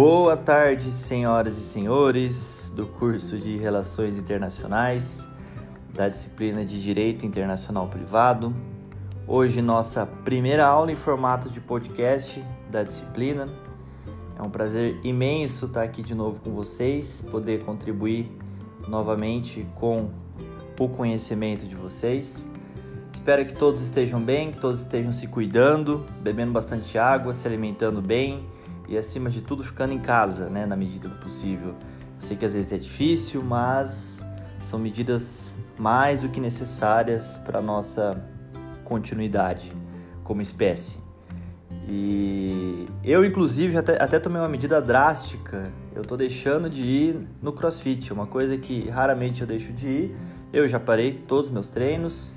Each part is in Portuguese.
Boa tarde, senhoras e senhores do curso de Relações Internacionais da disciplina de Direito Internacional Privado. Hoje, nossa primeira aula em formato de podcast da disciplina. É um prazer imenso estar aqui de novo com vocês, poder contribuir novamente com o conhecimento de vocês. Espero que todos estejam bem, que todos estejam se cuidando, bebendo bastante água, se alimentando bem e, acima de tudo, ficando em casa, né, na medida do possível. Eu sei que às vezes é difícil, mas são medidas mais do que necessárias para nossa continuidade como espécie. E eu, inclusive, até, até tomei uma medida drástica. Eu estou deixando de ir no crossfit, uma coisa que raramente eu deixo de ir. Eu já parei todos os meus treinos,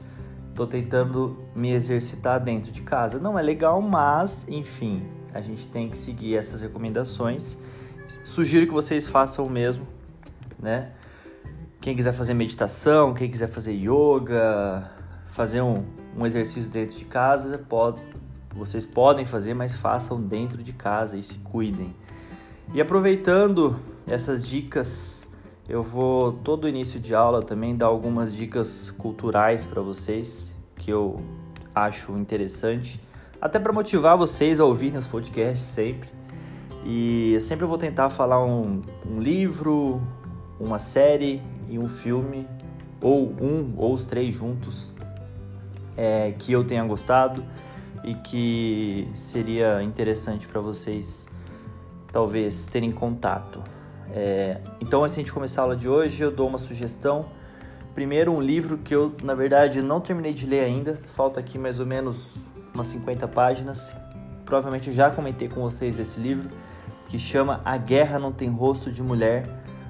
estou tentando me exercitar dentro de casa. Não é legal, mas, enfim, a gente tem que seguir essas recomendações. Sugiro que vocês façam o mesmo, né? Quem quiser fazer meditação, quem quiser fazer yoga, fazer um, um exercício dentro de casa, pode, vocês podem fazer, mas façam dentro de casa e se cuidem. E aproveitando essas dicas, eu vou todo início de aula também dar algumas dicas culturais para vocês que eu acho interessante, até para motivar vocês a ouvirem os podcasts sempre. E sempre eu vou tentar falar um, um livro, uma série e um filme, ou um ou os três juntos, é, que eu tenha gostado e que seria interessante para vocês talvez terem contato. É, então, antes de a gente começar a aula de hoje, eu dou uma sugestão. Primeiro, um livro que eu, na verdade, não terminei de ler ainda, falta aqui mais ou menos umas 50 páginas. Provavelmente já comentei com vocês esse livro, que chama A Guerra Não Tem Rosto de Mulher,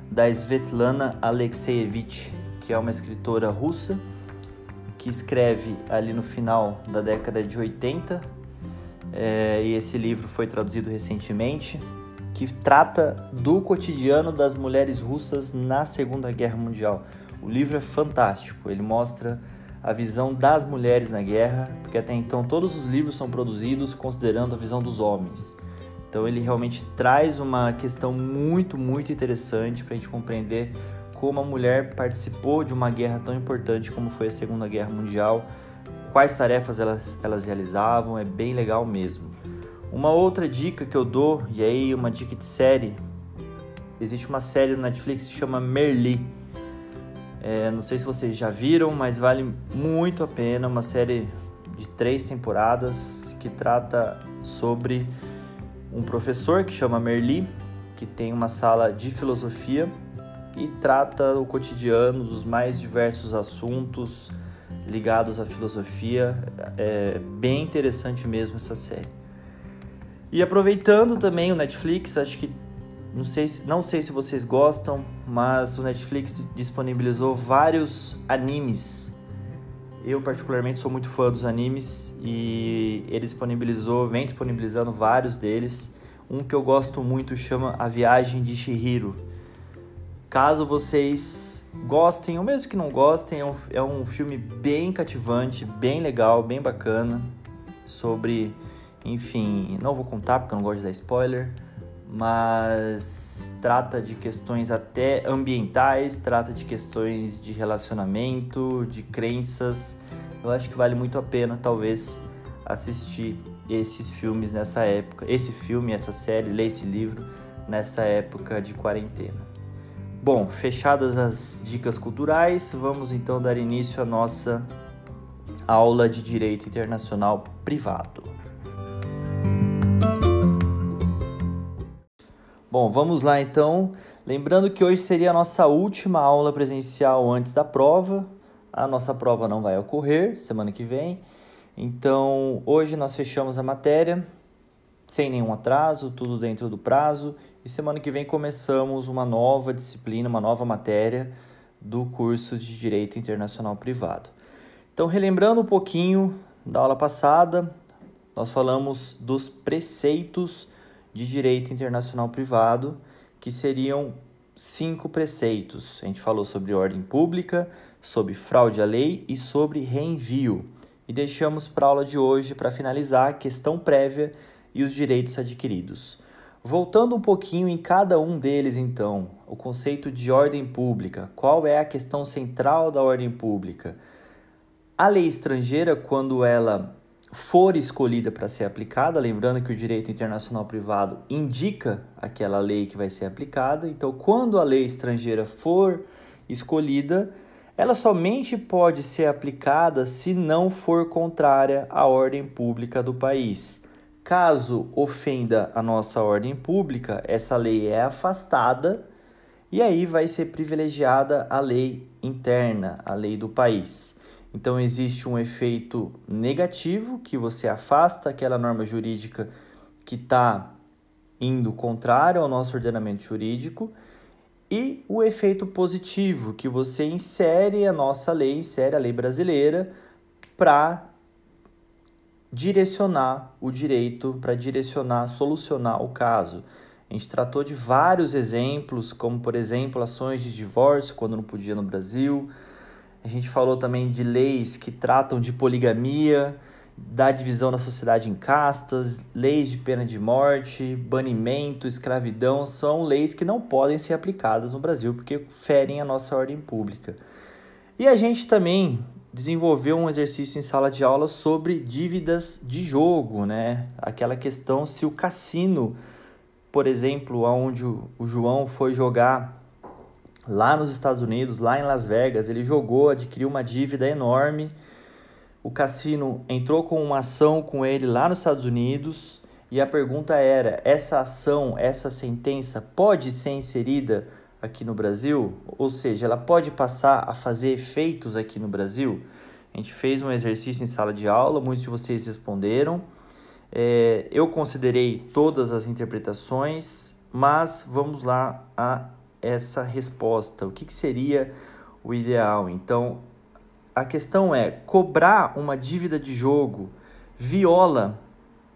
da Svetlana Alexeyevich, que é uma escritora russa que escreve ali no final da década de 80, é, e esse livro foi traduzido recentemente, que trata do cotidiano das mulheres russas na Segunda Guerra Mundial. O livro é fantástico, ele mostra a visão das mulheres na guerra, porque até então todos os livros são produzidos considerando a visão dos homens. Então ele realmente traz uma questão muito, muito interessante para a gente compreender como a mulher participou de uma guerra tão importante como foi a Segunda Guerra Mundial, quais tarefas elas, elas realizavam, é bem legal mesmo. Uma outra dica que eu dou, e aí uma dica de série, existe uma série no Netflix que se chama Merli. É, não sei se vocês já viram, mas vale muito a pena. Uma série de três temporadas que trata sobre um professor que chama Merli, que tem uma sala de filosofia e trata o cotidiano dos mais diversos assuntos ligados à filosofia. É bem interessante mesmo essa série. E aproveitando também o Netflix, acho que não sei, se, não sei se vocês gostam, mas o Netflix disponibilizou vários animes. Eu particularmente sou muito fã dos animes e ele disponibilizou, vem disponibilizando vários deles. Um que eu gosto muito chama A Viagem de Shihiro Caso vocês gostem, ou mesmo que não gostem, é um, é um filme bem cativante, bem legal, bem bacana. Sobre, enfim, não vou contar porque eu não gosto de dar spoiler, mas trata de questões até ambientais, trata de questões de relacionamento, de crenças. Eu acho que vale muito a pena, talvez, assistir esses filmes nessa época, esse filme, essa série, ler esse livro nessa época de quarentena. Bom, fechadas as dicas culturais, vamos então dar início à nossa aula de Direito Internacional Privado. Bom, vamos lá então. Lembrando que hoje seria a nossa última aula presencial antes da prova. A nossa prova não vai ocorrer semana que vem. Então, hoje nós fechamos a matéria sem nenhum atraso, tudo dentro do prazo e semana que vem começamos uma nova disciplina, uma nova matéria do curso de Direito Internacional Privado. Então, relembrando um pouquinho da aula passada, nós falamos dos preceitos de Direito Internacional Privado, que seriam cinco preceitos. A gente falou sobre ordem pública, sobre fraude à lei e sobre reenvio. E deixamos para a aula de hoje, para finalizar, a questão prévia e os direitos adquiridos. Voltando um pouquinho em cada um deles, então, o conceito de ordem pública. Qual é a questão central da ordem pública? A lei estrangeira, quando ela for escolhida para ser aplicada, lembrando que o direito internacional privado indica aquela lei que vai ser aplicada, então, quando a lei estrangeira for escolhida, ela somente pode ser aplicada se não for contrária à ordem pública do país. Caso ofenda a nossa ordem pública, essa lei é afastada e aí vai ser privilegiada a lei interna, a lei do país. Então existe um efeito negativo que você afasta aquela norma jurídica que está indo contrário ao nosso ordenamento jurídico e o efeito positivo que você insere a nossa lei, insere a lei brasileira para direcionar o direito, para direcionar, solucionar o caso. A gente tratou de vários exemplos, como por exemplo ações de divórcio quando não podia no Brasil, a gente falou também de leis que tratam de poligamia, da divisão da sociedade em castas, leis de pena de morte, banimento, escravidão, são leis que não podem ser aplicadas no Brasil porque ferem a nossa ordem pública. E a gente também desenvolveu um exercício em sala de aula sobre dívidas de jogo, né? Aquela questão se o cassino, por exemplo, onde o João foi jogar lá nos Estados Unidos, lá em Las Vegas, ele jogou, adquiriu uma dívida enorme. O cassino entrou com uma ação com ele lá nos Estados Unidos e a pergunta era: essa ação, essa sentença pode ser inserida aqui no Brasil? Ou seja, ela pode passar a fazer efeitos aqui no Brasil? A gente fez um exercício em sala de aula, muitos de vocês responderam. É, eu considerei todas as interpretações, mas vamos lá a essa resposta? O que, que seria o ideal? Então, a questão é: cobrar uma dívida de jogo viola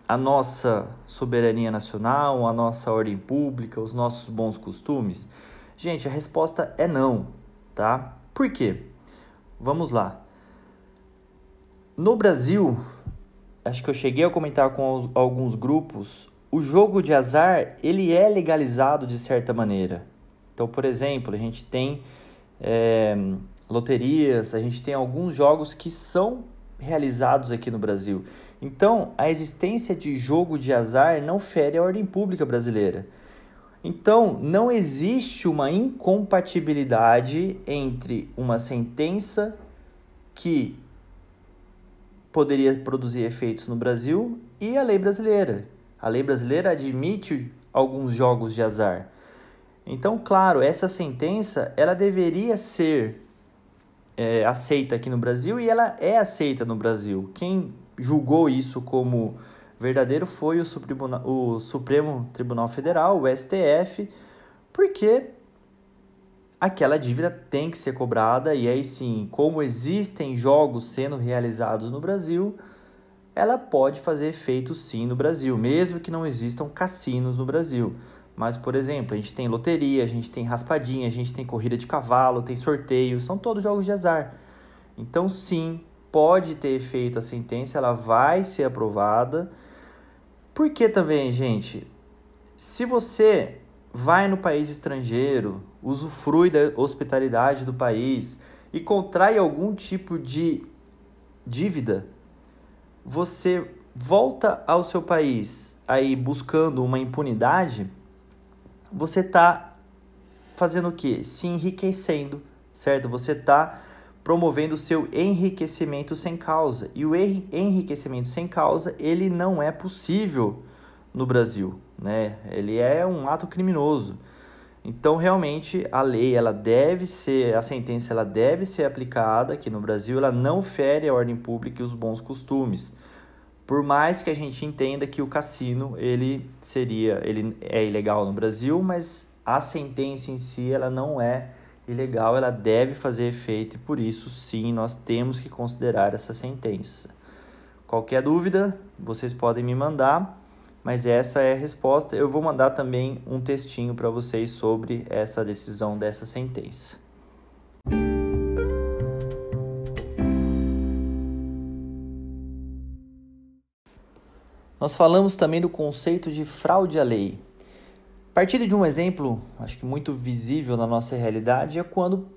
a nossa soberania nacional, a nossa ordem pública, os nossos bons costumes? Gente, a resposta é não, tá? Por quê? Vamos lá. No Brasil, acho que eu cheguei a comentar com alguns grupos, o jogo de azar ele é legalizado de certa maneira. Então, por exemplo, a gente tem é, loterias, a gente tem alguns jogos que são realizados aqui no Brasil. Então, a existência de jogo de azar não fere a ordem pública brasileira. Então, não existe uma incompatibilidade entre uma sentença que poderia produzir efeitos no Brasil e a lei brasileira. A lei brasileira admite alguns jogos de azar. Então, claro, essa sentença ela deveria ser é, aceita aqui no Brasil e ela é aceita no Brasil. Quem julgou isso como verdadeiro foi o o Supremo Tribunal Federal, o STF, porque aquela dívida tem que ser cobrada e aí sim, como existem jogos sendo realizados no Brasil, ela pode fazer efeito sim no Brasil, mesmo que não existam cassinos no Brasil. Mas, por exemplo, a gente tem loteria, a gente tem raspadinha, a gente tem corrida de cavalo, tem sorteio, são todos jogos de azar. Então, sim, pode ter efeito a sentença, ela vai ser aprovada. Porque também, gente, se você vai no país estrangeiro, usufrui da hospitalidade do país e contrai algum tipo de dívida, você volta ao seu país aí buscando uma impunidade, você está fazendo o quê? Se enriquecendo, certo? Você está promovendo o seu enriquecimento sem causa. E o enriquecimento sem causa, ele não é possível no Brasil, né? Ele é um ato criminoso. Então, realmente, a lei, ela deve ser, a sentença, ela deve ser aplicada aqui no Brasil, ela não fere a ordem pública e os bons costumes. Por mais que a gente entenda que o cassino ele seria, ele é ilegal no Brasil, mas a sentença em si ela não é ilegal, ela deve fazer efeito e por isso sim nós temos que considerar essa sentença. Qualquer dúvida, vocês podem me mandar, mas essa é a resposta. Eu vou mandar também um textinho para vocês sobre essa decisão dessa sentença. Nós falamos também do conceito de fraude à lei. Partir de um exemplo, acho que muito visível na nossa realidade, é quando,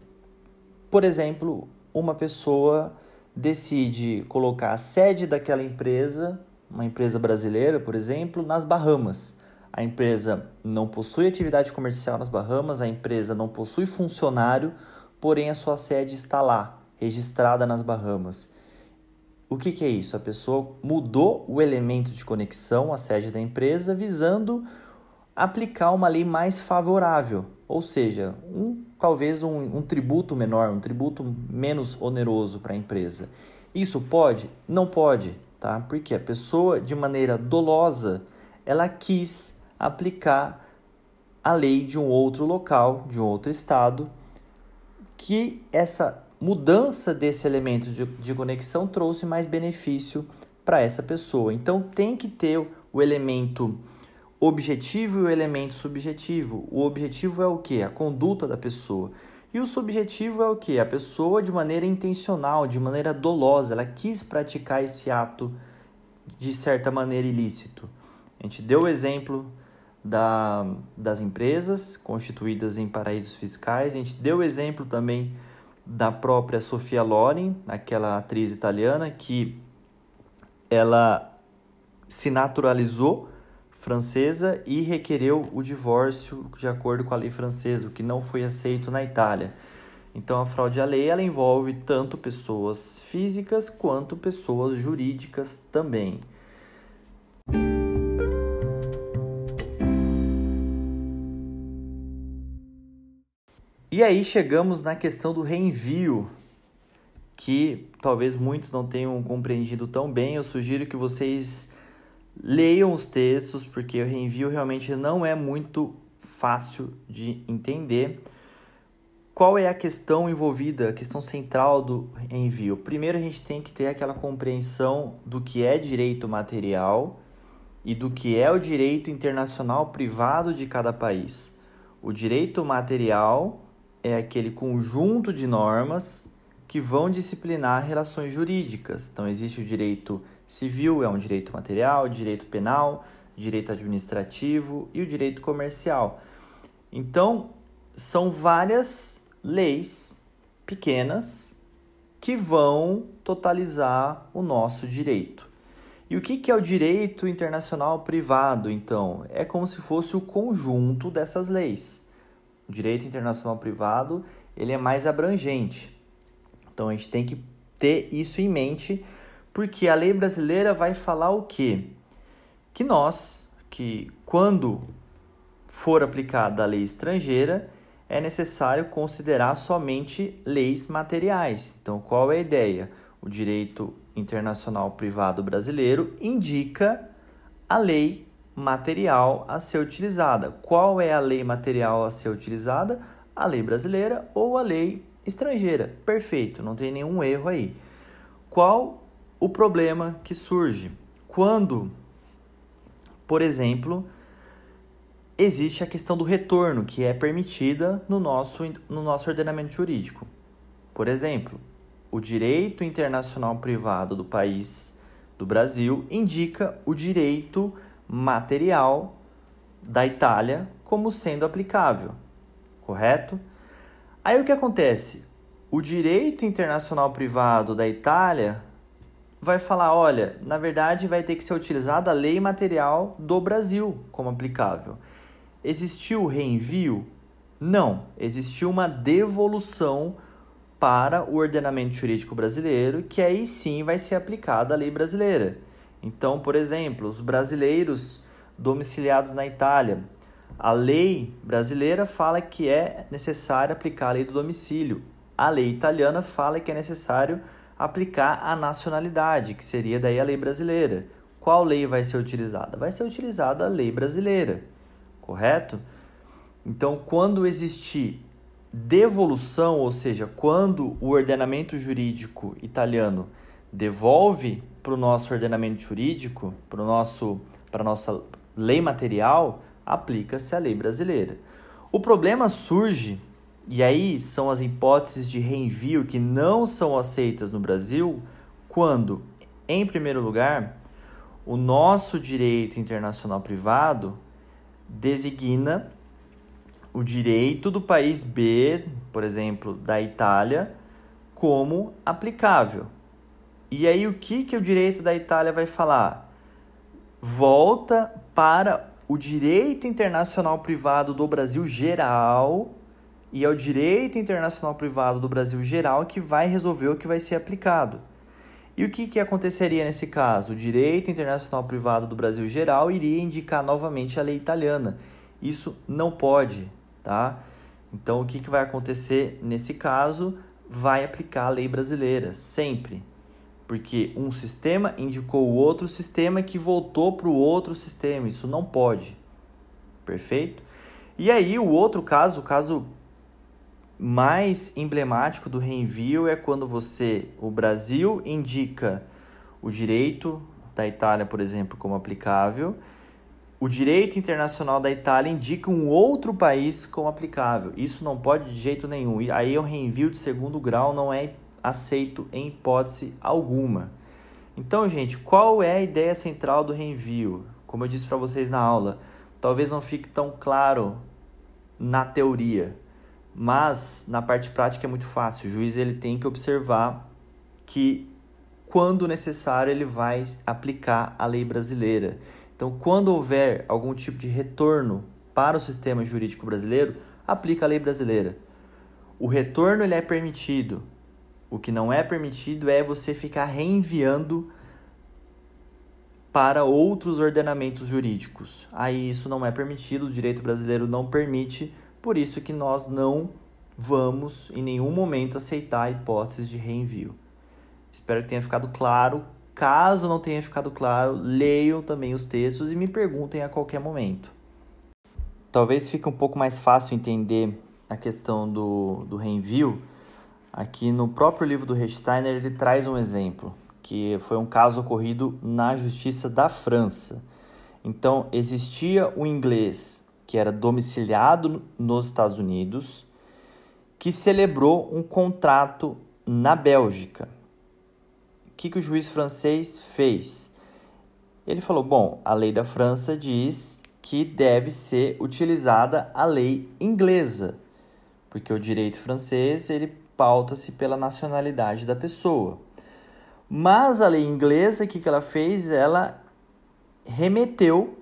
por exemplo, uma pessoa decide colocar a sede daquela empresa, uma empresa brasileira, por exemplo, nas Bahamas. A empresa não possui atividade comercial nas Bahamas, a empresa não possui funcionário, porém a sua sede está lá, registrada nas Bahamas. O que, que é isso? A pessoa mudou o elemento de conexão, a sede da empresa, visando aplicar uma lei mais favorável, ou seja, um, talvez um, um tributo menor, um tributo menos oneroso para a empresa. Isso pode? Não pode, tá? Porque a pessoa, de maneira dolosa, ela quis aplicar a lei de um outro local, de um outro estado, que essa mudança desse elemento de, de conexão trouxe mais benefício para essa pessoa. Então tem que ter o elemento objetivo e o elemento subjetivo. O objetivo é o que? A conduta da pessoa. E o subjetivo é o que? A pessoa, de maneira intencional, de maneira dolosa, ela quis praticar esse ato de certa maneira ilícito. A gente deu o exemplo da, das empresas constituídas em paraísos fiscais, a gente deu o exemplo também da própria Sofia Loren, aquela atriz italiana que ela se naturalizou francesa e requereu o divórcio de acordo com a lei francesa, o que não foi aceito na Itália. Então, a fraude à lei ela envolve tanto pessoas físicas quanto pessoas jurídicas também. E aí chegamos na questão do reenvio, que talvez muitos não tenham compreendido tão bem. Eu sugiro que vocês Leiam os textos, porque o reenvio realmente não é muito fácil de entender. Qual é a questão envolvida, a questão central do envio? Primeiro, a gente tem que ter aquela compreensão do que é direito material e do que é o direito internacional privado de cada país. O direito material é aquele conjunto de normas que vão disciplinar relações jurídicas. Então, existe o direito civil, é um direito material, direito penal, direito administrativo e o direito comercial. Então, são várias leis pequenas que vão totalizar o nosso direito. E o que é o direito internacional privado, então? É como se fosse o conjunto dessas leis. O direito internacional privado ele é mais abrangente. Então a gente tem que ter isso em mente, porque a lei brasileira vai falar o quê? Que nós, que quando for aplicada a lei estrangeira, é necessário considerar somente leis materiais. Então, qual é a ideia? O direito internacional privado brasileiro indica a lei material a ser utilizada. Qual é a lei material a ser utilizada? A lei brasileira ou a lei estrangeira. Perfeito, não tem nenhum erro aí. Qual o problema que surge? Quando, por exemplo, existe a questão do retorno, que é permitida no nosso, no nosso ordenamento jurídico. Por exemplo, o direito internacional privado do país do Brasil indica o direito material da Itália como sendo aplicável, correto? Aí o que acontece? O direito internacional privado da Itália vai falar: olha, na verdade vai ter que ser utilizada a lei material do Brasil como aplicável. Existiu reenvio? Não, existiu uma devolução para o ordenamento jurídico brasileiro, que aí sim vai ser aplicada a lei brasileira. Então, por exemplo, os brasileiros domiciliados na Itália a lei brasileira fala que é necessário aplicar a lei do domicílio. A lei italiana fala que é necessário aplicar a nacionalidade, que seria daí a lei brasileira. Qual lei vai ser utilizada? Vai ser utilizada a lei brasileira, correto? Então, quando existir devolução, ou seja, quando o ordenamento jurídico italiano devolve para o nosso ordenamento jurídico, para a nossa lei material, aplica-se a lei brasileira. O problema surge, e aí são as hipóteses de reenvio que não são aceitas no Brasil, quando, em primeiro lugar, o nosso direito internacional privado designa o direito do país B, por exemplo, da Itália, como aplicável. E aí o que, que o direito da Itália vai falar? Volta para o direito internacional privado do Brasil geral e é o direito internacional privado do Brasil geral que vai resolver o que vai ser aplicado. E o que, que aconteceria nesse caso? O direito internacional privado do Brasil geral iria indicar novamente a lei italiana. Isso não pode, tá? Então, o que, que vai acontecer nesse caso? Vai aplicar a lei brasileira, sempre. Porque um sistema indicou o outro sistema que voltou para o outro sistema. Isso não pode. Perfeito? E aí, o outro caso, o caso mais emblemático do reenvio é quando você, o Brasil, indica o direito da Itália, por exemplo, como aplicável, o direito internacional da Itália indica um outro país como aplicável. Isso não pode de jeito nenhum. Aí o reenvio de segundo grau não é aceito em hipótese alguma. Então, gente, qual é a ideia central do reenvio? Como eu disse para vocês na aula, talvez não fique tão claro na teoria, mas na parte prática é muito fácil. O juiz ele tem que observar que quando necessário ele vai aplicar a lei brasileira. Então, quando houver algum tipo de retorno para o sistema jurídico brasileiro, aplica a lei brasileira. O retorno ele é permitido. O que não é permitido é você ficar reenviando para outros ordenamentos jurídicos. Aí isso não é permitido, o direito brasileiro não permite por isso que nós não vamos em nenhum momento aceitar a hipótese de reenvio. Espero que tenha ficado claro. Caso não tenha ficado claro, leiam também os textos e me perguntem a qualquer momento. Talvez fique um pouco mais fácil entender a questão do, do reenvio. Aqui no próprio livro do Rechsteiner ele traz um exemplo, que foi um caso ocorrido na Justiça da França. Então, existia o inglês que era domiciliado nos Estados Unidos, que celebrou um contrato na Bélgica. O que, que o juiz francês fez? Ele falou: bom, a lei da França diz que deve ser utilizada a lei inglesa, porque o direito francês ele pauta-se pela nacionalidade da pessoa. Mas a lei inglesa, o que, que ela fez? Ela remeteu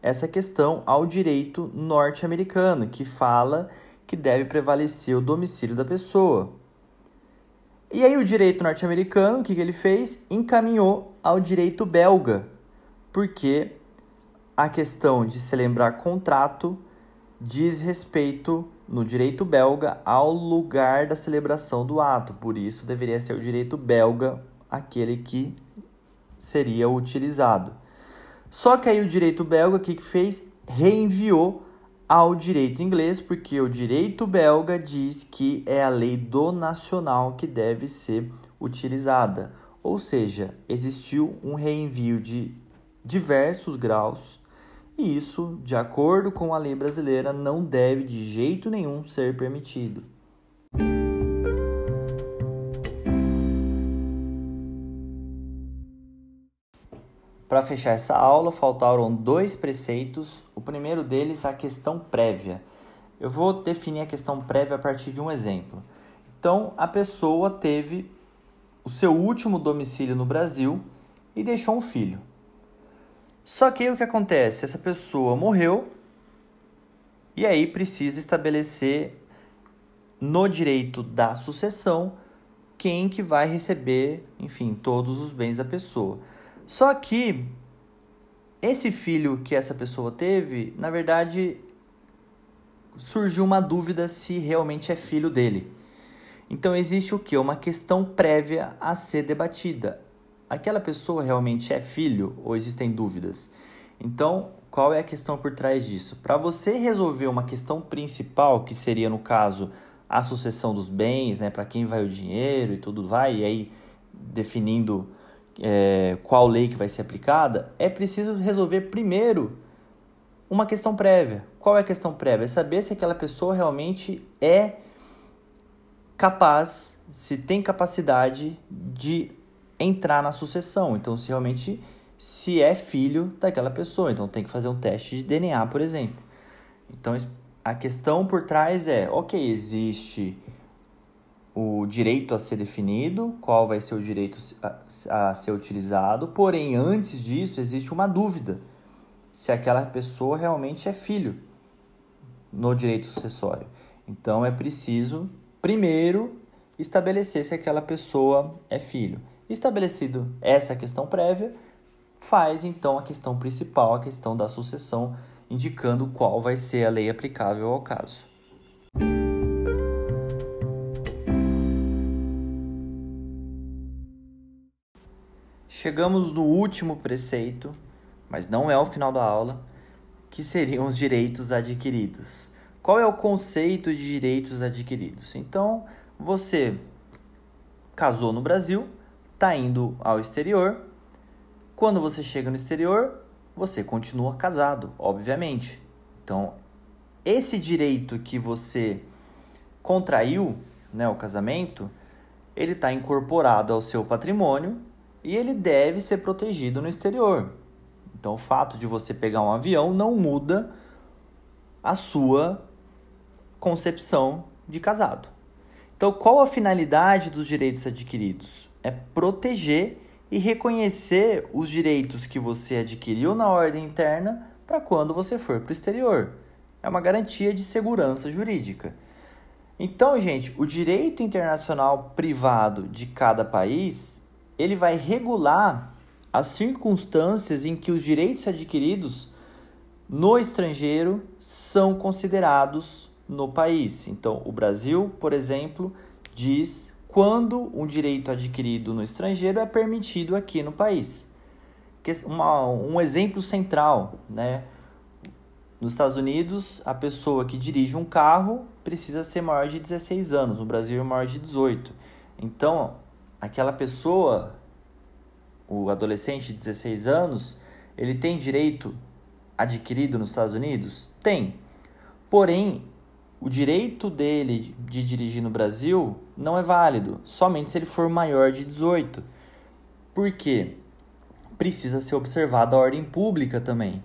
essa questão ao direito norte-americano, que fala que deve prevalecer o domicílio da pessoa. E aí o direito norte-americano, o que, que ele fez? Encaminhou ao direito belga, porque a questão de celebrar contrato diz respeito no direito belga ao lugar da celebração do ato. Por isso deveria ser o direito belga aquele que seria utilizado. Só que aí o direito belga, o que, que fez? Reenviou ao direito inglês, porque o direito belga diz que é a lei do nacional que deve ser utilizada. Ou seja, existiu um reenvio de diversos graus e isso, de acordo com a lei brasileira, não deve de jeito nenhum ser permitido. Para fechar essa aula, faltaram dois preceitos. O primeiro deles, a questão prévia. Eu vou definir a questão prévia a partir de um exemplo. Então, a pessoa teve o seu último domicílio no Brasil e deixou um filho. Só que aí o que acontece? Essa pessoa morreu e aí precisa estabelecer no direito da sucessão quem que vai receber, enfim, todos os bens da pessoa. Só que esse filho que essa pessoa teve, na verdade, surgiu uma dúvida se realmente é filho dele. Então existe o que? Uma questão prévia a ser debatida. Aquela pessoa realmente é filho ou existem dúvidas? Então, qual é a questão por trás disso? Para você resolver uma questão principal, que seria no caso a sucessão dos bens, né, para quem vai o dinheiro e tudo vai, e aí definindo é, qual lei que vai ser aplicada, é preciso resolver primeiro uma questão prévia. Qual é a questão prévia? É saber se aquela pessoa realmente é capaz, se tem capacidade de entrar na sucessão. Então, se realmente se é filho daquela pessoa. Então tem que fazer um teste de DNA, por exemplo. Então a questão por trás é, ok, existe o direito a ser definido, qual vai ser o direito a, a ser utilizado, porém antes disso existe uma dúvida se aquela pessoa realmente é filho no direito sucessório. Então é preciso primeiro estabelecer se aquela pessoa é filho. Estabelecido essa questão prévia, faz então a questão principal, a questão da sucessão, indicando qual vai ser a lei aplicável ao caso. Chegamos no último preceito, mas não é o final da aula, que seriam os direitos adquiridos. Qual é o conceito de direitos adquiridos? Então, você casou no Brasil, está indo ao exterior. Quando você chega no exterior, você continua casado, obviamente. Então, esse direito que você contraiu, né, o casamento, ele está incorporado ao seu patrimônio e ele deve ser protegido no exterior. Então, o fato de você pegar um avião não muda a sua concepção de casado. Então, qual a finalidade dos direitos adquiridos? É proteger e reconhecer os direitos que você adquiriu na ordem interna para quando você for para o exterior. É uma garantia de segurança jurídica. Então, gente, o direito internacional privado de cada país ele vai regular as circunstâncias em que os direitos adquiridos no estrangeiro são considerados no país. Então, o Brasil, por exemplo, diz quando um direito adquirido no estrangeiro é permitido aqui no país. Uma, um exemplo central, né? Nos Estados Unidos, a pessoa que dirige um carro precisa ser maior de 16 anos, no Brasil maior de 18. Então, aquela pessoa, o adolescente de 16 anos, ele tem direito adquirido nos Estados Unidos? Tem. Porém, o direito dele de dirigir no Brasil não é válido, somente se ele for maior de 18. Por quê? Precisa ser observada a ordem pública também.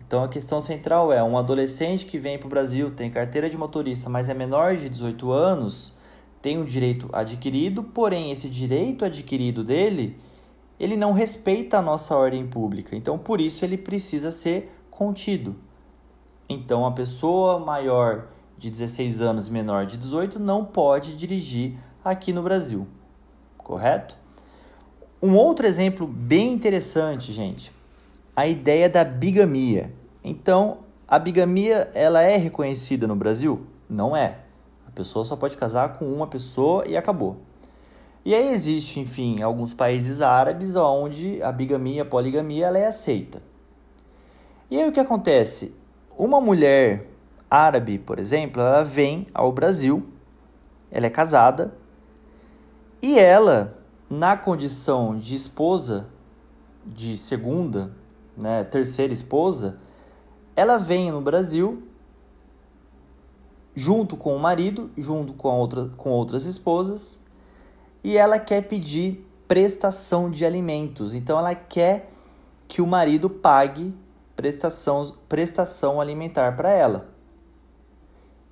Então a questão central é: um adolescente que vem para o Brasil, tem carteira de motorista, mas é menor de 18 anos, tem um direito adquirido, porém esse direito adquirido dele, ele não respeita a nossa ordem pública. Então por isso ele precisa ser contido. Então a pessoa maior de 16 anos e menor de 18 não pode dirigir aqui no Brasil. Correto? Um outro exemplo bem interessante, gente, a ideia da bigamia. Então, a bigamia ela é reconhecida no Brasil? Não é. A pessoa só pode casar com uma pessoa e acabou. E aí existe, enfim, alguns países árabes onde a bigamia, a poligamia, ela é aceita. E aí o que acontece? Uma mulher árabe, por exemplo, ela vem ao Brasil, ela é casada e ela, na condição de esposa, de segunda, né, terceira esposa, ela vem no Brasil junto com o marido, junto com, outra, com outras esposas, e ela quer pedir prestação de alimentos. Então ela quer que o marido pague prestação, prestação alimentar para ela.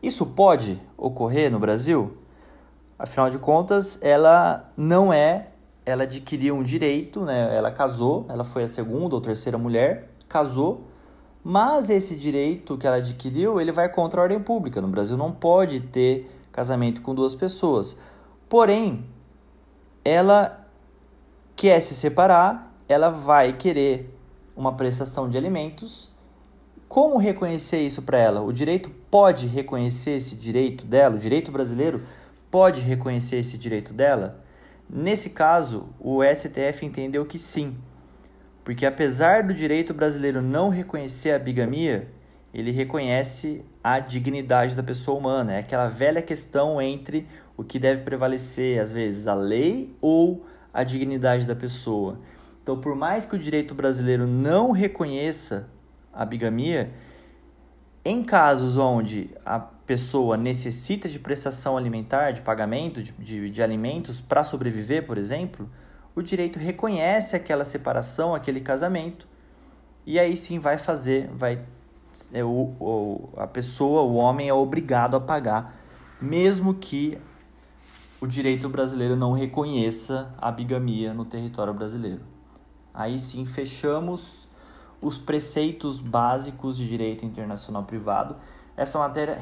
Isso pode ocorrer no Brasil? Afinal de contas, ela não é, ela adquiriu um direito, né? Ela casou, ela foi a segunda ou terceira mulher, casou, mas esse direito que ela adquiriu, ele vai contra a ordem pública. No Brasil não pode ter casamento com duas pessoas. Porém, ela quer se separar, ela vai querer uma prestação de alimentos. Como reconhecer isso para ela? O direito pode reconhecer esse direito dela? O direito brasileiro pode reconhecer esse direito dela? Nesse caso, o STF entendeu que sim, porque apesar do direito brasileiro não reconhecer a bigamia, ele reconhece a dignidade da pessoa humana. É aquela velha questão entre o que deve prevalecer, às vezes, a lei ou a dignidade da pessoa. Então, por mais que o direito brasileiro não reconheça a bigamia, em casos onde a pessoa necessita de prestação alimentar, de pagamento de, de, de alimentos para sobreviver, por exemplo, o direito reconhece aquela separação, aquele casamento, e aí sim vai fazer, vai é, o, o, a pessoa, o homem é obrigado a pagar, mesmo que o direito brasileiro não reconheça a bigamia no território brasileiro. Aí sim fechamos os preceitos básicos de direito internacional privado. Essa matéria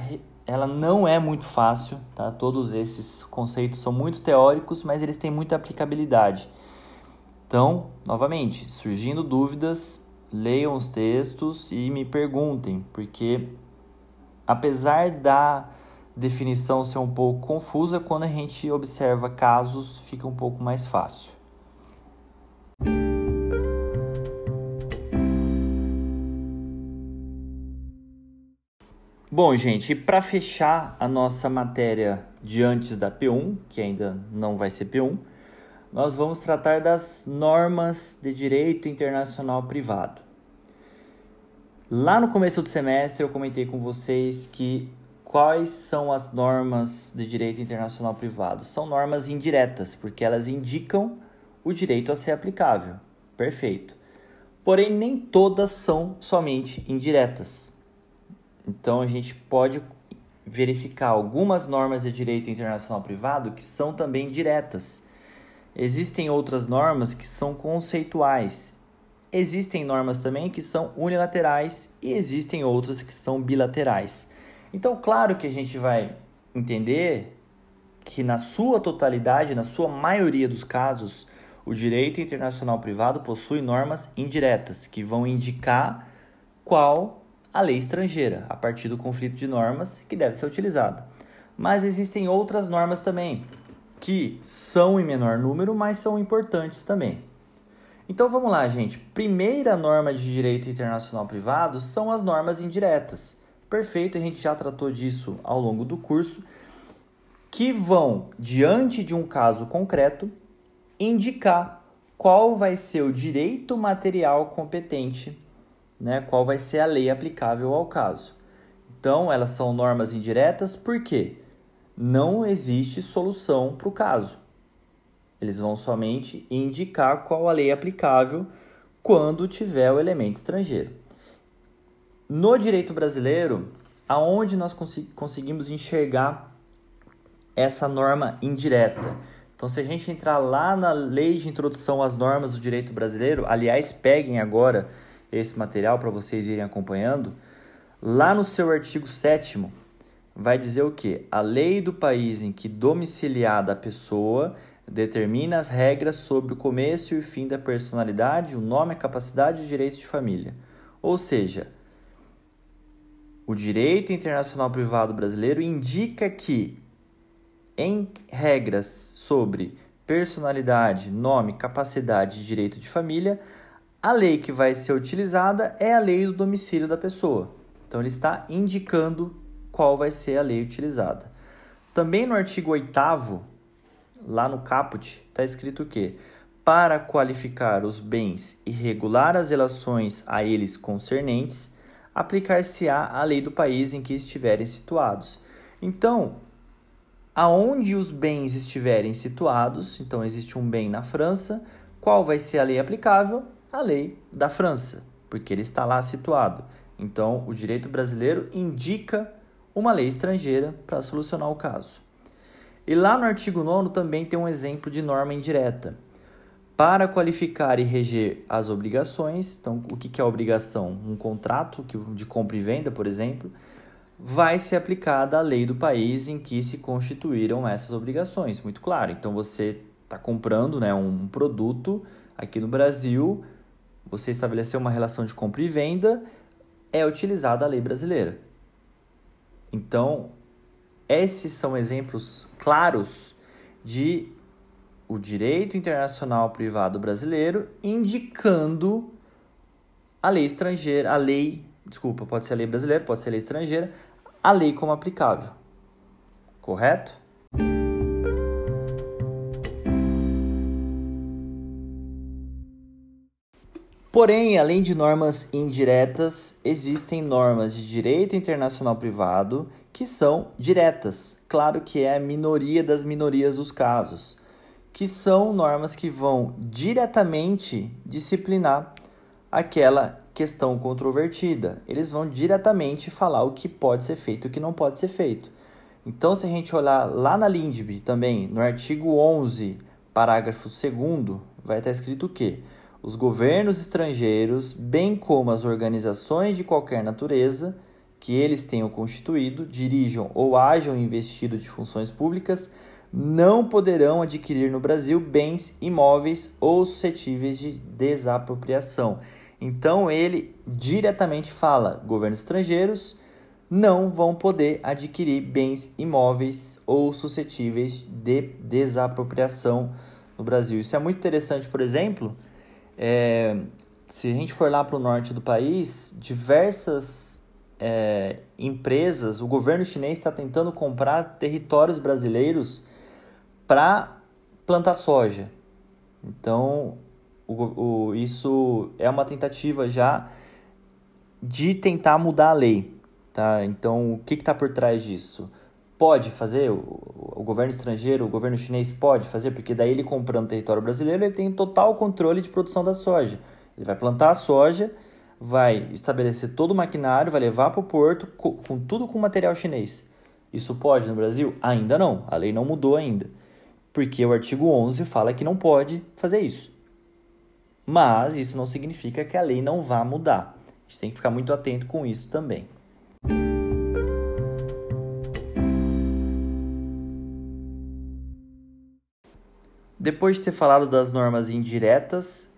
ela não é muito fácil, tá? Todos esses conceitos são muito teóricos, mas eles têm muita aplicabilidade. Então, novamente, surgindo dúvidas, leiam os textos e me perguntem, porque apesar da definição ser um pouco confusa, quando a gente observa casos, fica um pouco mais fácil. Bom, gente, para fechar a nossa matéria de antes da P1, que ainda não vai ser P1, nós vamos tratar das normas de direito internacional privado. Lá no começo do semestre eu comentei com vocês que quais são as normas de direito internacional privado? São normas indiretas, porque elas indicam o direito a ser aplicável. Perfeito. Porém, nem todas são somente indiretas. Então a gente pode verificar algumas normas de direito internacional privado que são também diretas. Existem outras normas que são conceituais. Existem normas também que são unilaterais e existem outras que são bilaterais. Então, claro que a gente vai entender que na sua totalidade, na sua maioria dos casos, o direito internacional privado possui normas indiretas que vão indicar qual a lei estrangeira, a partir do conflito de normas que deve ser utilizado. Mas existem outras normas também, que são em menor número, mas são importantes também. Então vamos lá, gente. Primeira norma de direito internacional privado são as normas indiretas. Perfeito, a gente já tratou disso ao longo do curso, que vão, diante de um caso concreto, indicar qual vai ser o direito material competente né, qual vai ser a lei aplicável ao caso. Então, elas são normas indiretas porque não existe solução para o caso. Eles vão somente indicar qual a lei aplicável quando tiver o elemento estrangeiro. No direito brasileiro, aonde nós cons conseguimos enxergar essa norma indireta? Então, se a gente entrar lá na lei de introdução às normas do direito brasileiro, aliás, peguem agora esse material para vocês irem acompanhando, lá no seu artigo 7 vai dizer o que? A lei do país em que domiciliada a pessoa determina as regras sobre o começo e o fim da personalidade, o nome, a capacidade e os direitos de família. Ou seja, o direito internacional privado brasileiro indica que, em regras sobre personalidade, nome, capacidade e direito de família, a lei que vai ser utilizada é a lei do domicílio da pessoa. Então, ele está indicando qual vai ser a lei utilizada. Também no artigo 8, lá no caput, está escrito o quê? Para qualificar os bens e regular as relações a eles concernentes, aplicar-se-á a lei do país em que estiverem situados. Então, aonde os bens estiverem situados, então existe um bem na França, qual vai ser a lei aplicável? A lei da França, porque ele está lá situado. Então, o direito brasileiro indica uma lei estrangeira para solucionar o caso. E lá no artigo 9 também tem um exemplo de norma indireta. Para qualificar e reger as obrigações, então o que é obrigação? Um contrato de compra e venda, por exemplo, vai ser aplicada a lei do país em que se constituíram essas obrigações. Muito claro. Então você está comprando né, um produto aqui no Brasil, você estabeleceu uma relação de compra e venda, é utilizada a lei brasileira. Então, esses são exemplos claros de o direito internacional privado brasileiro indicando a lei estrangeira, a lei, desculpa, pode ser a lei brasileira, pode ser a lei estrangeira, a lei como aplicável. Correto? Porém, além de normas indiretas, existem normas de direito internacional privado que são diretas. Claro que é a minoria das minorias dos casos, que são normas que vão diretamente disciplinar aquela questão controvertida. Eles vão diretamente falar o que pode ser feito e o que não pode ser feito. Então, se a gente olhar lá na LINDB também, no artigo 11, parágrafo 2, vai estar escrito o quê? Os governos estrangeiros, bem como as organizações de qualquer natureza que eles tenham constituído, dirijam ou hajam investido de funções públicas, não poderão adquirir no Brasil bens imóveis ou suscetíveis de desapropriação. Então ele diretamente fala: governos estrangeiros não vão poder adquirir bens imóveis ou suscetíveis de desapropriação no Brasil. Isso é muito interessante, por exemplo, é, se a gente for lá para o norte do país, diversas é, empresas, o governo chinês está tentando comprar territórios brasileiros para plantar soja. Então, o, o, isso é uma tentativa já de tentar mudar a lei. Tá? Então, o que está por trás disso? Pode fazer, o, o, governo estrangeiro, o governo chinês pode fazer, porque daí ele comprando território brasileiro, ele tem total controle de produção da soja. Ele vai plantar a soja, vai estabelecer todo o maquinário, vai levar para o porto, com, com tudo com material chinês. Isso pode no Brasil? Ainda não, a lei não mudou ainda. Porque o artigo 11 fala que não pode fazer isso. Mas isso não significa que a lei não vá mudar. A gente tem que ficar muito atento com isso também. Depois de ter falado das normas indiretas,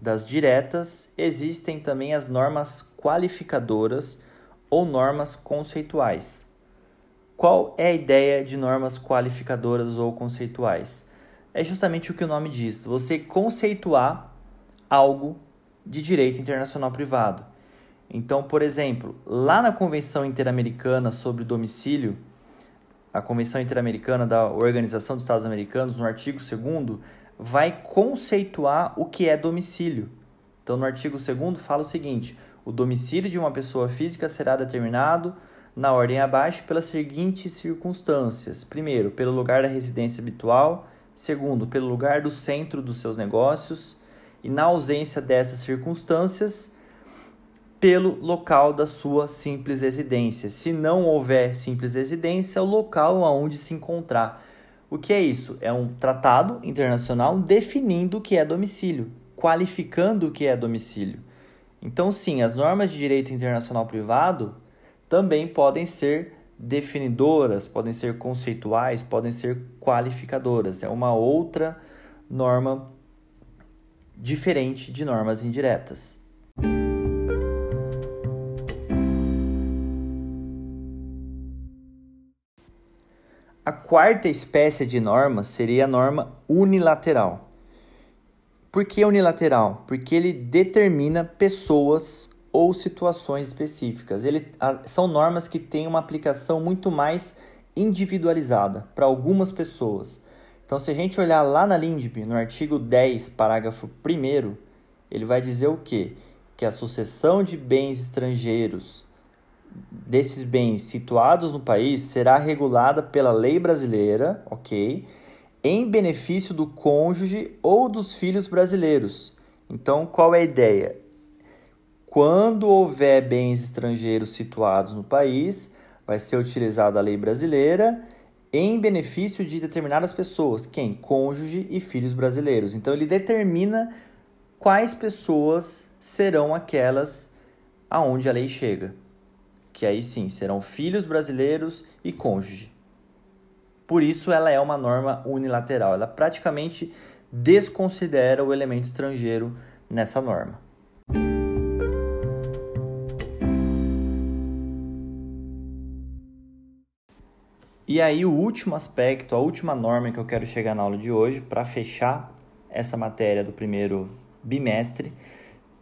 das diretas, existem também as normas qualificadoras ou normas conceituais. Qual é a ideia de normas qualificadoras ou conceituais? É justamente o que o nome diz: você conceituar algo de direito internacional privado. Então, por exemplo, lá na Convenção Interamericana sobre Domicílio, a Convenção Interamericana da Organização dos Estados Americanos, no artigo 2 vai conceituar o que é domicílio. Então, no artigo 2 fala o seguinte: o domicílio de uma pessoa física será determinado na ordem abaixo pelas seguintes circunstâncias: primeiro, pelo lugar da residência habitual, segundo, pelo lugar do centro dos seus negócios, e, na ausência dessas circunstâncias, pelo local da sua simples residência. Se não houver simples residência, é o local onde se encontrar. O que é isso? É um tratado internacional definindo o que é domicílio, qualificando o que é domicílio. Então, sim, as normas de direito internacional privado também podem ser definidoras, podem ser conceituais, podem ser qualificadoras. É uma outra norma diferente de normas indiretas. Quarta espécie de norma seria a norma unilateral. Por que unilateral? Porque ele determina pessoas ou situações específicas. Ele, a, são normas que têm uma aplicação muito mais individualizada para algumas pessoas. Então, se a gente olhar lá na LINDB, no artigo 10, parágrafo 1, ele vai dizer o quê? Que a sucessão de bens estrangeiros desses bens situados no país será regulada pela lei brasileira, ok? Em benefício do cônjuge ou dos filhos brasileiros. Então, qual é a ideia? Quando houver bens estrangeiros situados no país, vai ser utilizada a lei brasileira em benefício de determinadas pessoas, quem? Cônjuge e filhos brasileiros. Então ele determina quais pessoas serão aquelas aonde a lei chega. Que aí sim serão filhos brasileiros e cônjuge. Por isso ela é uma norma unilateral. Ela praticamente desconsidera o elemento estrangeiro nessa norma. E aí, o último aspecto, a última norma que eu quero chegar na aula de hoje, para fechar essa matéria do primeiro bimestre,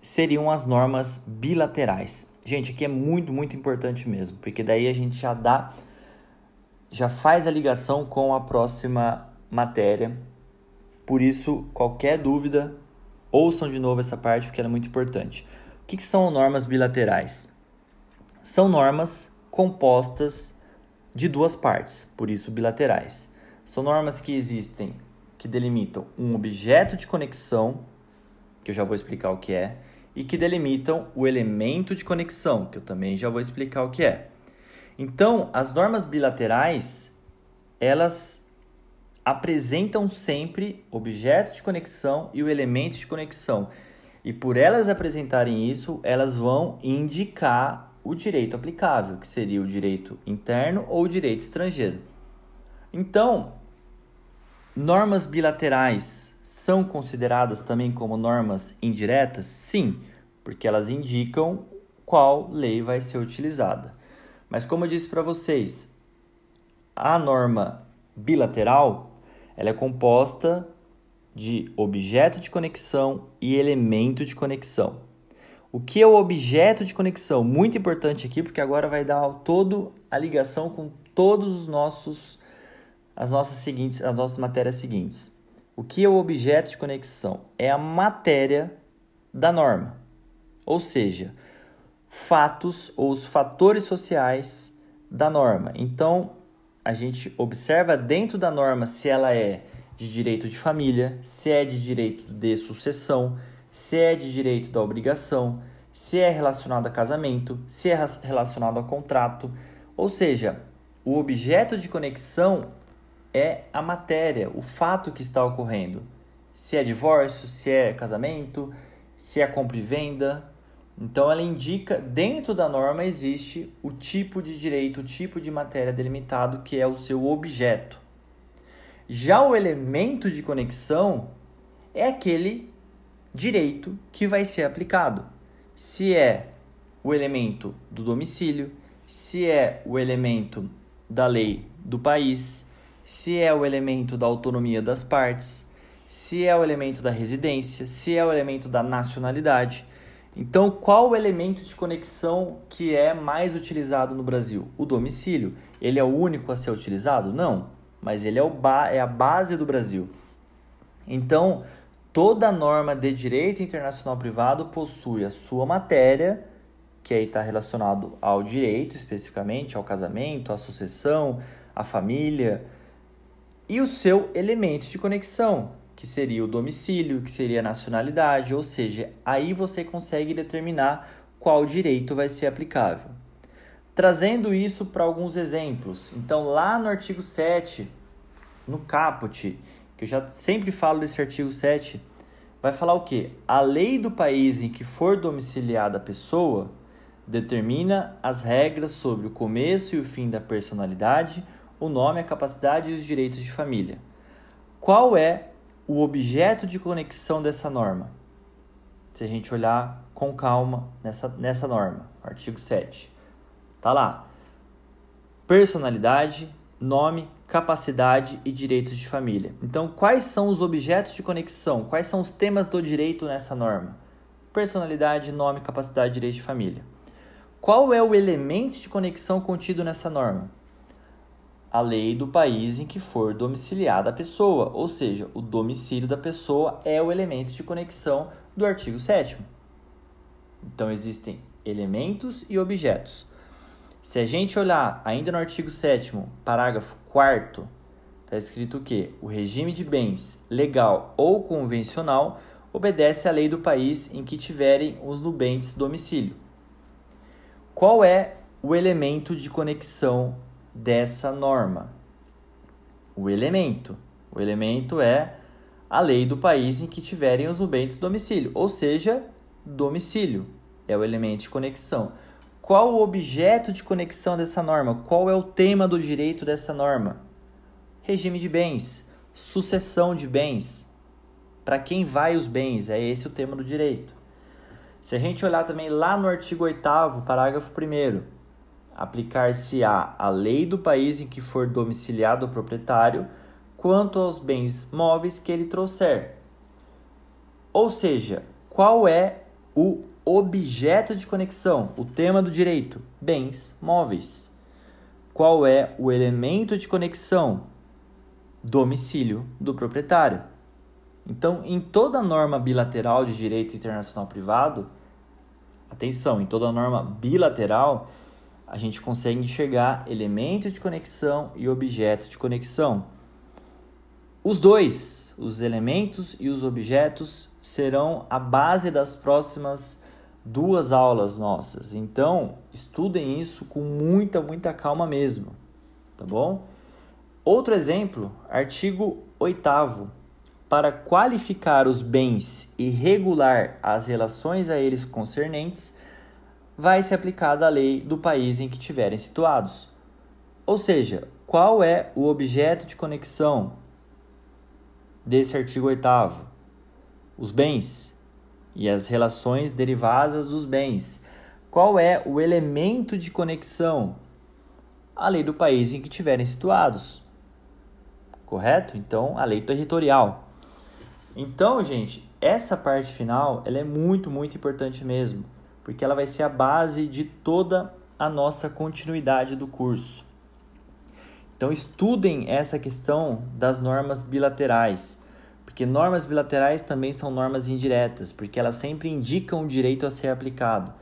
seriam as normas bilaterais. Gente, aqui é muito, muito importante mesmo, porque daí a gente já dá, já faz a ligação com a próxima matéria. Por isso, qualquer dúvida, ouçam de novo essa parte, porque ela é muito importante. O que, que são normas bilaterais? São normas compostas de duas partes, por isso bilaterais. São normas que existem que delimitam um objeto de conexão, que eu já vou explicar o que é, e que delimitam o elemento de conexão, que eu também já vou explicar o que é. Então, as normas bilaterais, elas apresentam sempre objeto de conexão e o elemento de conexão. E por elas apresentarem isso, elas vão indicar o direito aplicável, que seria o direito interno ou o direito estrangeiro. Então, normas bilaterais são consideradas também como normas indiretas? Sim, porque elas indicam qual lei vai ser utilizada. Mas como eu disse para vocês, a norma bilateral ela é composta de objeto de conexão e elemento de conexão. O que é o objeto de conexão? Muito importante aqui, porque agora vai dar todo a ligação com todos os nossos as nossas seguintes, as nossas matérias seguintes. O que é o objeto de conexão? É a matéria da norma. Ou seja, fatos ou os fatores sociais da norma. Então, a gente observa dentro da norma se ela é de direito de família, se é de direito de sucessão, se é de direito da obrigação, se é relacionado a casamento, se é relacionado a contrato. Ou seja, o objeto de conexão é a matéria, o fato que está ocorrendo. Se é divórcio, se é casamento, se é compra e venda, então ela indica, dentro da norma existe o tipo de direito, o tipo de matéria delimitado que é o seu objeto. Já o elemento de conexão é aquele direito que vai ser aplicado. Se é o elemento do domicílio, se é o elemento da lei do país, se é o elemento da autonomia das partes, se é o elemento da residência, se é o elemento da nacionalidade. Então, qual o elemento de conexão que é mais utilizado no Brasil? O domicílio. Ele é o único a ser utilizado? Não, mas ele é, o é a base do Brasil. Então, toda norma de direito internacional privado possui a sua matéria, que aí está relacionado ao direito especificamente, ao casamento, à sucessão, à família, e o seu elemento de conexão, que seria o domicílio, que seria a nacionalidade, ou seja, aí você consegue determinar qual direito vai ser aplicável. Trazendo isso para alguns exemplos. Então, lá no artigo 7, no caput, que eu já sempre falo desse artigo 7, vai falar o quê? A lei do país em que for domiciliada a pessoa determina as regras sobre o começo e o fim da personalidade, o nome, a capacidade e os direitos de família. Qual é o objeto de conexão dessa norma. Se a gente olhar com calma nessa, nessa norma, artigo 7. Tá lá. Personalidade, nome, capacidade e direitos de família. Então, quais são os objetos de conexão? Quais são os temas do direito nessa norma? Personalidade, nome, capacidade direitos de família. Qual é o elemento de conexão contido nessa norma? A lei do país em que for domiciliada a pessoa, ou seja, o domicílio da pessoa é o elemento de conexão do artigo 7. Então existem elementos e objetos. Se a gente olhar ainda no artigo 7, parágrafo 4, está escrito que o regime de bens legal ou convencional obedece à lei do país em que tiverem os nubentes domicílio. Qual é o elemento de conexão dessa norma? O elemento. O elemento é a lei do país em que tiverem os nubentes domicílio, ou seja, domicílio é o elemento de conexão. Qual o objeto de conexão dessa norma? Qual é o tema do direito dessa norma? Regime de bens, sucessão de bens. Para quem vai os bens? É esse o tema do direito. Se a gente olhar também lá no artigo 8 parágrafo 1 aplicar-se-á a lei do país em que for domiciliado o proprietário quanto aos bens móveis que ele trouxer. Ou seja, qual é o objeto de conexão, o tema do direito? Bens móveis. Qual é o elemento de conexão? Domicílio do proprietário. Então, em toda norma bilateral de direito internacional privado, atenção, em toda norma bilateral, a gente consegue enxergar elemento de conexão e objeto de conexão. Os dois, os elementos e os objetos, serão a base das próximas duas aulas nossas. Então, estudem isso com muita, muita calma mesmo, tá bom? Outro exemplo, artigo 8 para qualificar os bens e regular as relações a eles concernentes, vai se aplicar a lei do país em que estiverem situados. Ou seja, qual é o objeto de conexão desse artigo 8 Os bens e as relações derivadas dos bens. Qual é o elemento de conexão? A lei do país em que estiverem situados. Correto? Então, a lei territorial. Então, gente, essa parte final ela é muito, muito importante mesmo, porque ela vai ser a base de toda a nossa continuidade do curso. Então, estudem essa questão das normas bilaterais. Porque normas bilaterais também são normas indiretas, porque elas sempre indicam o direito a ser aplicado.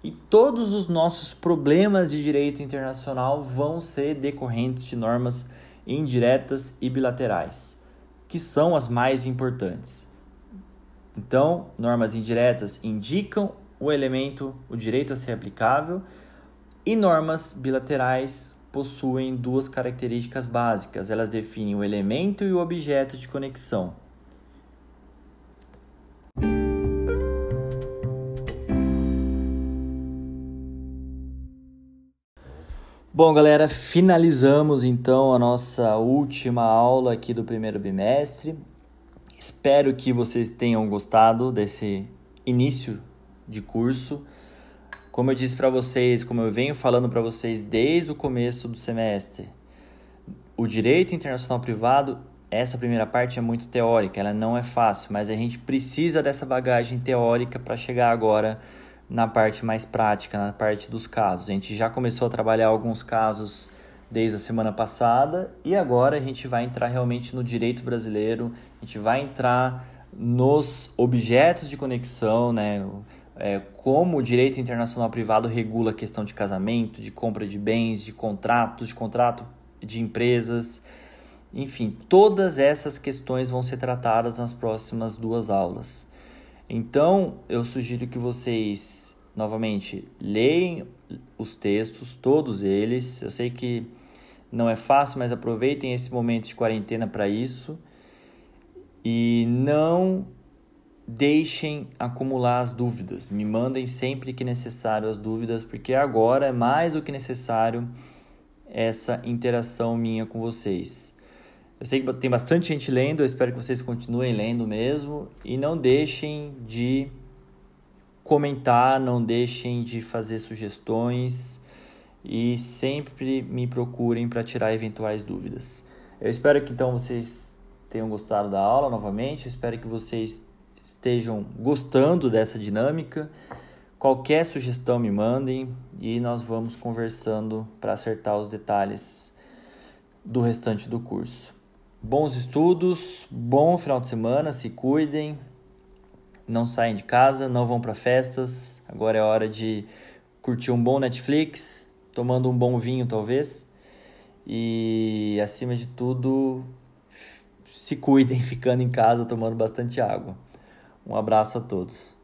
E todos os nossos problemas de direito internacional vão ser decorrentes de normas indiretas e bilaterais, que são as mais importantes. Então, normas indiretas indicam o elemento, o direito a ser aplicável, e normas bilaterais possuem duas características básicas. Elas definem o elemento e o objeto de conexão. Bom, galera, finalizamos então a nossa última aula aqui do primeiro bimestre. Espero que vocês tenham gostado desse início de curso. Como eu disse para vocês, como eu venho falando para vocês desde o começo do semestre, o direito internacional privado, essa primeira parte é muito teórica, ela não é fácil, mas a gente precisa dessa bagagem teórica para chegar agora na parte mais prática, na parte dos casos. A gente já começou a trabalhar alguns casos desde a semana passada e agora a gente vai entrar realmente no direito brasileiro, a gente vai entrar nos objetos de conexão, né? É, como o direito internacional privado regula a questão de casamento, de compra de bens, de contratos, de contrato de empresas, enfim, todas essas questões vão ser tratadas nas próximas duas aulas. Então, eu sugiro que vocês, novamente, leiam os textos, todos eles. Eu sei que não é fácil, mas aproveitem esse momento de quarentena para isso. E não deixem acumular as dúvidas. Me mandem sempre que necessário as dúvidas, porque agora é mais do que necessário essa interação minha com vocês. Eu sei que tem bastante gente lendo, eu espero que vocês continuem lendo mesmo e não deixem de comentar, não deixem de fazer sugestões e sempre me procurem para tirar eventuais dúvidas. Eu espero que então vocês tenham gostado da aula novamente, eu espero que vocês estejam gostando dessa dinâmica. Qualquer sugestão me mandem e nós vamos conversando para acertar os detalhes do restante do curso. Bons estudos, bom final de semana, se cuidem, não saem de casa, não vão para festas. Agora é hora de curtir um bom Netflix, tomando um bom vinho talvez. E acima de tudo, se cuidem ficando em casa, tomando bastante água. Um abraço a todos.